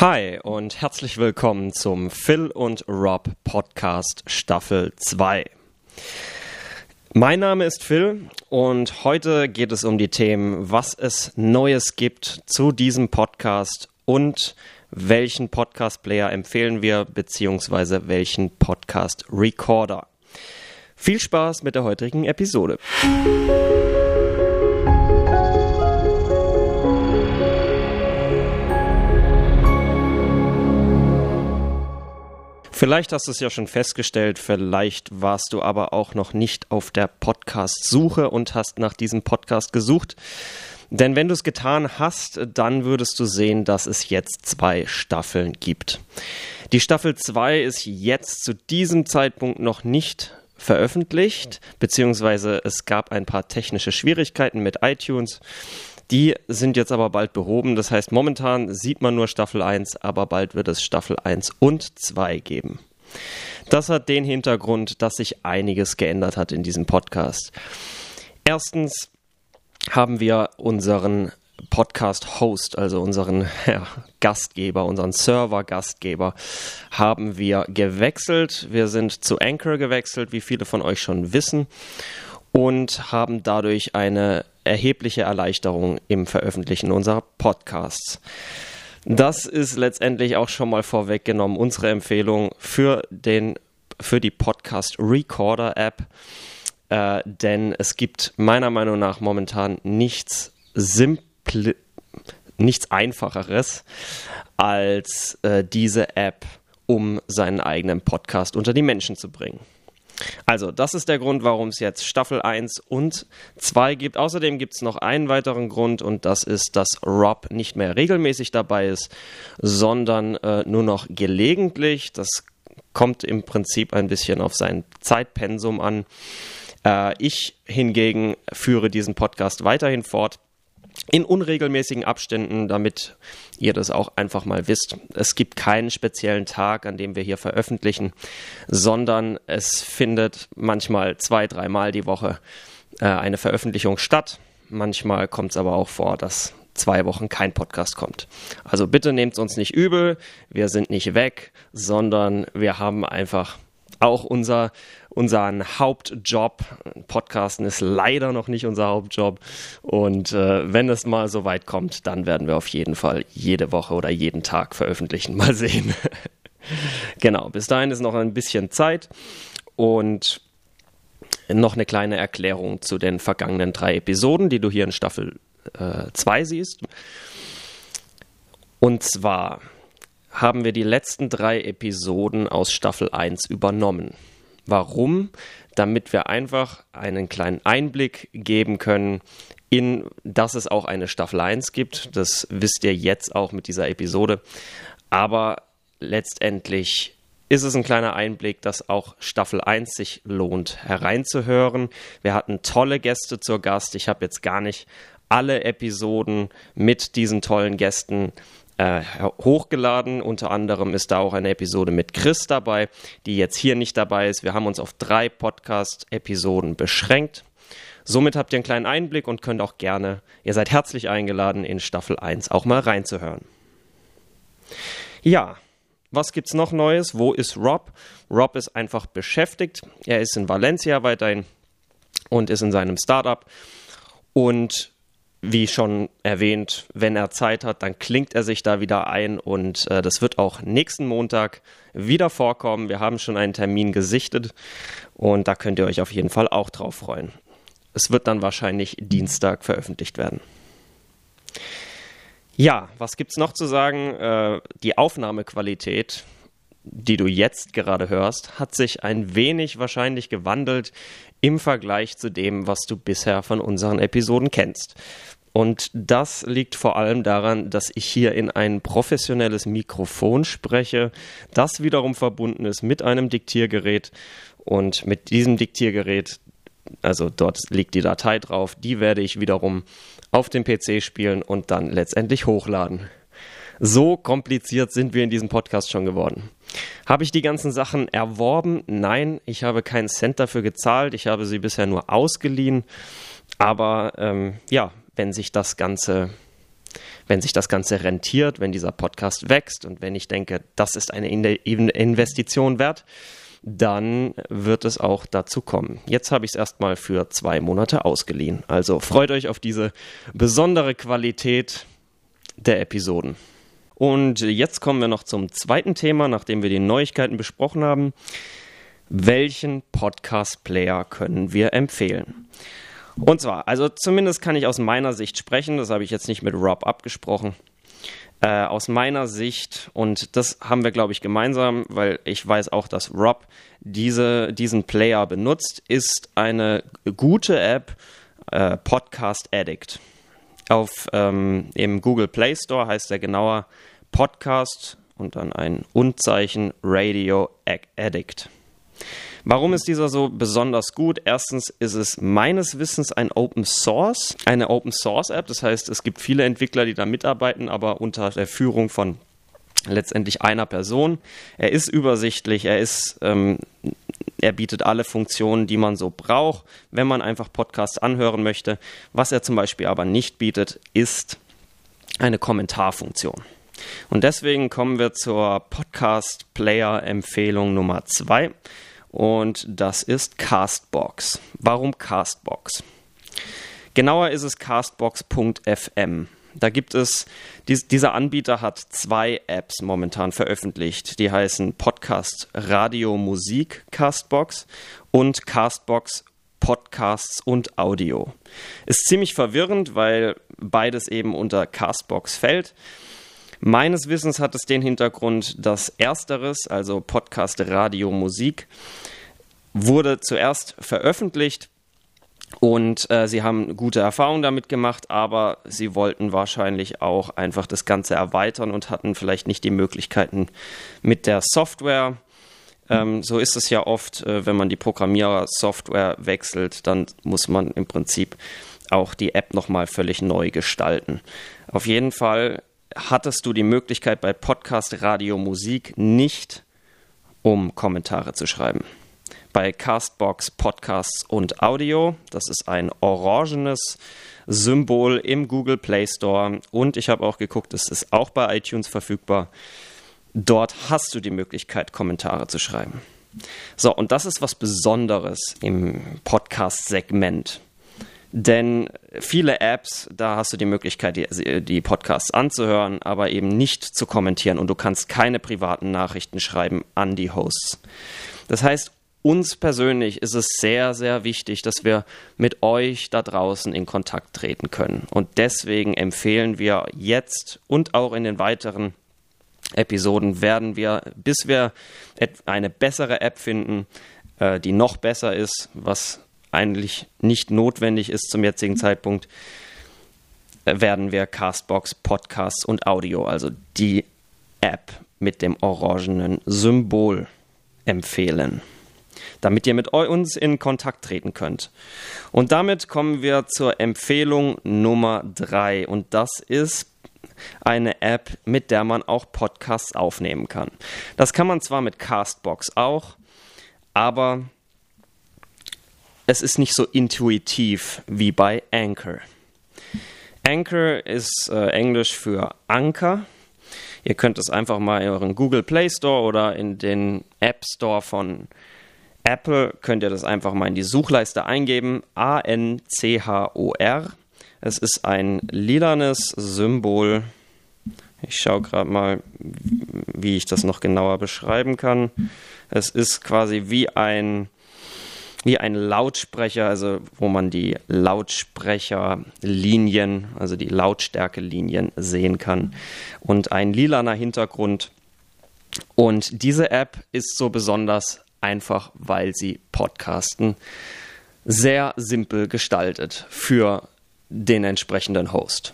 Hi und herzlich willkommen zum Phil und Rob Podcast Staffel 2. Mein Name ist Phil und heute geht es um die Themen, was es Neues gibt zu diesem Podcast und welchen Podcast-Player empfehlen wir, beziehungsweise welchen Podcast-Recorder. Viel Spaß mit der heutigen Episode. Vielleicht hast du es ja schon festgestellt, vielleicht warst du aber auch noch nicht auf der Podcast-Suche und hast nach diesem Podcast gesucht. Denn wenn du es getan hast, dann würdest du sehen, dass es jetzt zwei Staffeln gibt. Die Staffel 2 ist jetzt zu diesem Zeitpunkt noch nicht veröffentlicht, beziehungsweise es gab ein paar technische Schwierigkeiten mit iTunes. Die sind jetzt aber bald behoben. Das heißt, momentan sieht man nur Staffel 1, aber bald wird es Staffel 1 und 2 geben. Das hat den Hintergrund, dass sich einiges geändert hat in diesem Podcast. Erstens haben wir unseren Podcast-Host, also unseren ja, Gastgeber, unseren Server-Gastgeber, haben wir gewechselt. Wir sind zu Anchor gewechselt, wie viele von euch schon wissen, und haben dadurch eine erhebliche Erleichterung im Veröffentlichen unserer Podcasts. Das ist letztendlich auch schon mal vorweggenommen unsere Empfehlung für, den, für die Podcast Recorder App, äh, denn es gibt meiner Meinung nach momentan nichts simple, nichts einfacheres als äh, diese App, um seinen eigenen Podcast unter die Menschen zu bringen. Also, das ist der Grund, warum es jetzt Staffel 1 und 2 gibt. Außerdem gibt es noch einen weiteren Grund und das ist, dass Rob nicht mehr regelmäßig dabei ist, sondern äh, nur noch gelegentlich. Das kommt im Prinzip ein bisschen auf sein Zeitpensum an. Äh, ich hingegen führe diesen Podcast weiterhin fort in unregelmäßigen Abständen, damit ihr das auch einfach mal wisst. Es gibt keinen speziellen Tag, an dem wir hier veröffentlichen, sondern es findet manchmal zwei, dreimal die Woche äh, eine Veröffentlichung statt. Manchmal kommt es aber auch vor, dass zwei Wochen kein Podcast kommt. Also bitte nehmt uns nicht übel, wir sind nicht weg, sondern wir haben einfach auch unser, unseren Hauptjob. Podcasten ist leider noch nicht unser Hauptjob. Und äh, wenn es mal so weit kommt, dann werden wir auf jeden Fall jede Woche oder jeden Tag veröffentlichen. Mal sehen. genau, bis dahin ist noch ein bisschen Zeit. Und noch eine kleine Erklärung zu den vergangenen drei Episoden, die du hier in Staffel 2 äh, siehst. Und zwar haben wir die letzten drei Episoden aus Staffel 1 übernommen. Warum? Damit wir einfach einen kleinen Einblick geben können in, dass es auch eine Staffel 1 gibt. Das wisst ihr jetzt auch mit dieser Episode. Aber letztendlich ist es ein kleiner Einblick, dass auch Staffel 1 sich lohnt hereinzuhören. Wir hatten tolle Gäste zur Gast. Ich habe jetzt gar nicht alle Episoden mit diesen tollen Gästen äh, hochgeladen. Unter anderem ist da auch eine Episode mit Chris dabei, die jetzt hier nicht dabei ist. Wir haben uns auf drei Podcast-Episoden beschränkt. Somit habt ihr einen kleinen Einblick und könnt auch gerne, ihr seid herzlich eingeladen, in Staffel 1 auch mal reinzuhören. Ja, was gibt's noch Neues? Wo ist Rob? Rob ist einfach beschäftigt. Er ist in Valencia weiterhin und ist in seinem Startup. Und wie schon erwähnt, wenn er Zeit hat, dann klingt er sich da wieder ein und äh, das wird auch nächsten Montag wieder vorkommen. Wir haben schon einen Termin gesichtet und da könnt ihr euch auf jeden Fall auch drauf freuen. Es wird dann wahrscheinlich Dienstag veröffentlicht werden. Ja, was gibt es noch zu sagen? Äh, die Aufnahmequalität, die du jetzt gerade hörst, hat sich ein wenig wahrscheinlich gewandelt im Vergleich zu dem, was du bisher von unseren Episoden kennst. Und das liegt vor allem daran, dass ich hier in ein professionelles Mikrofon spreche, das wiederum verbunden ist mit einem Diktiergerät. Und mit diesem Diktiergerät, also dort liegt die Datei drauf, die werde ich wiederum auf dem PC spielen und dann letztendlich hochladen. So kompliziert sind wir in diesem Podcast schon geworden. Habe ich die ganzen Sachen erworben? Nein, ich habe keinen Cent dafür gezahlt. Ich habe sie bisher nur ausgeliehen. Aber ähm, ja, wenn sich das Ganze Wenn sich das Ganze rentiert, wenn dieser Podcast wächst und wenn ich denke, das ist eine Investition wert, dann wird es auch dazu kommen. Jetzt habe ich es erstmal für zwei Monate ausgeliehen. Also freut euch auf diese besondere Qualität der Episoden. Und jetzt kommen wir noch zum zweiten Thema, nachdem wir die Neuigkeiten besprochen haben. Welchen Podcast-Player können wir empfehlen? Und zwar, also zumindest kann ich aus meiner Sicht sprechen, das habe ich jetzt nicht mit Rob abgesprochen. Äh, aus meiner Sicht, und das haben wir, glaube ich, gemeinsam, weil ich weiß auch, dass Rob diese, diesen Player benutzt, ist eine gute App, äh, Podcast Addict. Auf ähm, im Google Play Store heißt er genauer Podcast und dann ein Unzeichen Radio Addict. Warum ist dieser so besonders gut? Erstens ist es meines Wissens ein Open Source, eine Open Source App. Das heißt, es gibt viele Entwickler, die da mitarbeiten, aber unter der Führung von letztendlich einer Person. Er ist übersichtlich, er ist, ähm, er bietet alle Funktionen, die man so braucht, wenn man einfach Podcasts anhören möchte. Was er zum Beispiel aber nicht bietet, ist eine Kommentarfunktion. Und deswegen kommen wir zur Podcast Player Empfehlung Nummer zwei und das ist Castbox. Warum Castbox? Genauer ist es castbox.fm. Da gibt es, dies, dieser Anbieter hat zwei Apps momentan veröffentlicht. Die heißen Podcast Radio Musik Castbox und Castbox Podcasts und Audio. Ist ziemlich verwirrend, weil beides eben unter Castbox fällt. Meines Wissens hat es den Hintergrund, dass ersteres, also Podcast, Radio, Musik, wurde zuerst veröffentlicht und äh, sie haben gute Erfahrungen damit gemacht, aber sie wollten wahrscheinlich auch einfach das Ganze erweitern und hatten vielleicht nicht die Möglichkeiten mit der Software. Ähm, so ist es ja oft, äh, wenn man die Programmierer-Software wechselt, dann muss man im Prinzip auch die App nochmal völlig neu gestalten. Auf jeden Fall hattest du die Möglichkeit bei Podcast, Radio, Musik nicht, um Kommentare zu schreiben. Bei Castbox, Podcasts und Audio, das ist ein orangenes Symbol im Google Play Store und ich habe auch geguckt, es ist auch bei iTunes verfügbar. Dort hast du die Möglichkeit, Kommentare zu schreiben. So, und das ist was Besonderes im Podcast-Segment. Denn viele Apps, da hast du die Möglichkeit, die, die, Podcasts anzuhören, aber eben nicht zu kommentieren und du kannst keine privaten Nachrichten schreiben an die Hosts. Das heißt, uns persönlich ist es sehr, sehr wichtig, dass wir mit euch da draußen in Kontakt treten können. Und deswegen empfehlen wir jetzt und auch in den weiteren Episoden werden wir, bis wir eine bessere App finden, äh, die noch besser ist, was eigentlich nicht notwendig ist zum jetzigen Zeitpunkt, äh, werden wir Castbox, Podcasts und Audio, also die App mit dem orangenen Symbol empfehlen, damit ihr mit uns in Kontakt treten könnt. Und damit kommen wir zur Empfehlung Nummer drei und das ist eine App, mit der man auch Podcasts aufnehmen kann. Das kann man zwar mit Castbox auch, aber es ist nicht so intuitiv wie bei Anchor. Anchor ist äh, Englisch für Anker. Ihr könnt es einfach mal in euren Google Play Store oder in den App Store von Apple könnt ihr das einfach mal in die Suchleiste eingeben. A-N-C-H-O-R. Es ist ein lilanes Symbol. Ich schaue gerade mal, wie ich das noch genauer beschreiben kann. Es ist quasi wie ein wie ein Lautsprecher, also wo man die Lautsprecherlinien, also die Lautstärkelinien sehen kann und ein lilaner Hintergrund. Und diese App ist so besonders einfach, weil sie Podcasten sehr simpel gestaltet für den entsprechenden Host.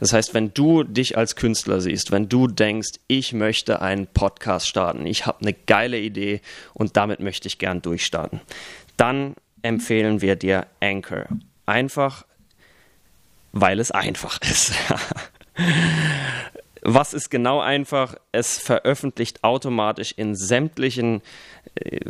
Das heißt, wenn du dich als Künstler siehst, wenn du denkst, ich möchte einen Podcast starten, ich habe eine geile Idee und damit möchte ich gern durchstarten, dann empfehlen wir dir Anchor. Einfach, weil es einfach ist. Was ist genau einfach? Es veröffentlicht automatisch in sämtlichen, äh,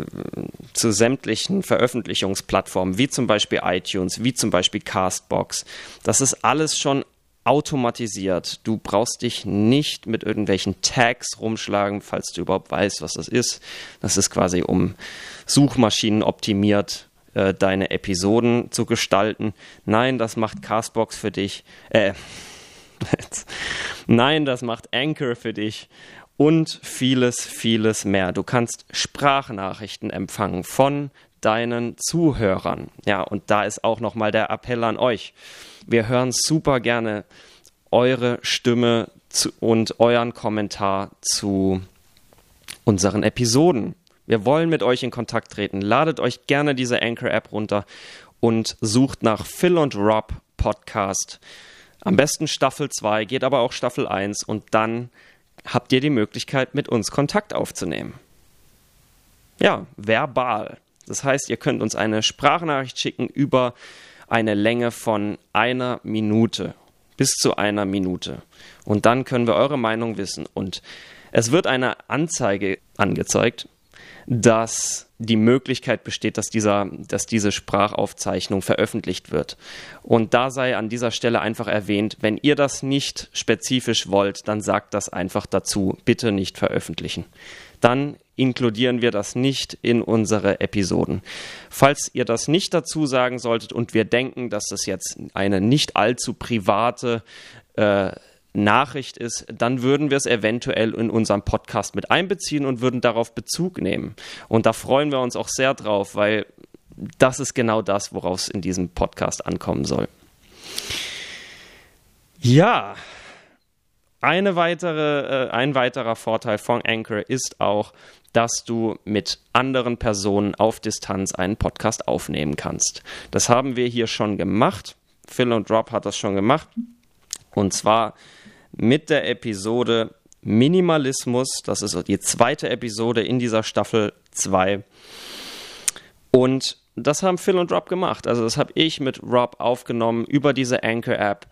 zu sämtlichen Veröffentlichungsplattformen, wie zum Beispiel iTunes, wie zum Beispiel Castbox. Das ist alles schon automatisiert. Du brauchst dich nicht mit irgendwelchen Tags rumschlagen, falls du überhaupt weißt, was das ist. Das ist quasi um Suchmaschinen optimiert äh, deine Episoden zu gestalten. Nein, das macht Castbox für dich. Äh, Nein, das macht Anchor für dich und vieles, vieles mehr. Du kannst Sprachnachrichten empfangen von deinen Zuhörern. Ja, und da ist auch nochmal der Appell an euch. Wir hören super gerne eure Stimme zu, und euren Kommentar zu unseren Episoden. Wir wollen mit euch in Kontakt treten. Ladet euch gerne diese Anchor-App runter und sucht nach Phil und Rob Podcast. Am besten Staffel 2, geht aber auch Staffel 1 und dann habt ihr die Möglichkeit, mit uns Kontakt aufzunehmen. Ja, verbal. Das heißt, ihr könnt uns eine Sprachnachricht schicken über eine Länge von einer Minute bis zu einer Minute. Und dann können wir eure Meinung wissen. Und es wird eine Anzeige angezeigt, dass die Möglichkeit besteht, dass, dieser, dass diese Sprachaufzeichnung veröffentlicht wird. Und da sei an dieser Stelle einfach erwähnt, wenn ihr das nicht spezifisch wollt, dann sagt das einfach dazu. Bitte nicht veröffentlichen. Dann inkludieren wir das nicht in unsere Episoden. Falls ihr das nicht dazu sagen solltet und wir denken, dass das jetzt eine nicht allzu private äh, Nachricht ist, dann würden wir es eventuell in unserem Podcast mit einbeziehen und würden darauf Bezug nehmen. Und da freuen wir uns auch sehr drauf, weil das ist genau das, woraus es in diesem Podcast ankommen soll. Ja, eine weitere, äh, ein weiterer Vorteil von Anchor ist auch, dass du mit anderen Personen auf Distanz einen Podcast aufnehmen kannst. Das haben wir hier schon gemacht. Phil und Rob hat das schon gemacht. Und zwar mit der Episode Minimalismus. Das ist die zweite Episode in dieser Staffel 2. Und das haben Phil und Rob gemacht. Also das habe ich mit Rob aufgenommen über diese Anchor-App.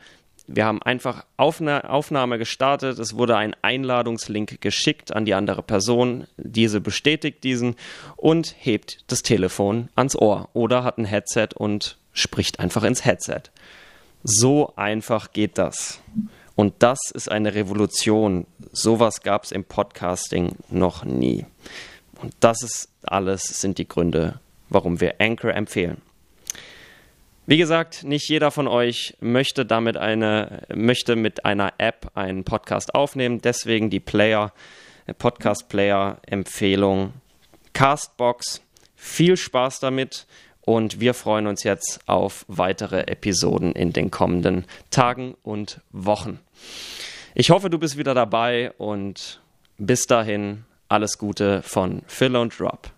Wir haben einfach Aufna Aufnahme gestartet. Es wurde ein Einladungslink geschickt an die andere Person. Diese bestätigt diesen und hebt das Telefon ans Ohr oder hat ein Headset und spricht einfach ins Headset. So einfach geht das. Und das ist eine Revolution. Sowas gab es im Podcasting noch nie. Und das ist alles, sind die Gründe, warum wir Anchor empfehlen. Wie gesagt, nicht jeder von euch möchte damit eine, möchte mit einer App einen Podcast aufnehmen. Deswegen die Player, Podcast Player Empfehlung Castbox. Viel Spaß damit und wir freuen uns jetzt auf weitere Episoden in den kommenden Tagen und Wochen. Ich hoffe, du bist wieder dabei und bis dahin alles Gute von Phil und Rob.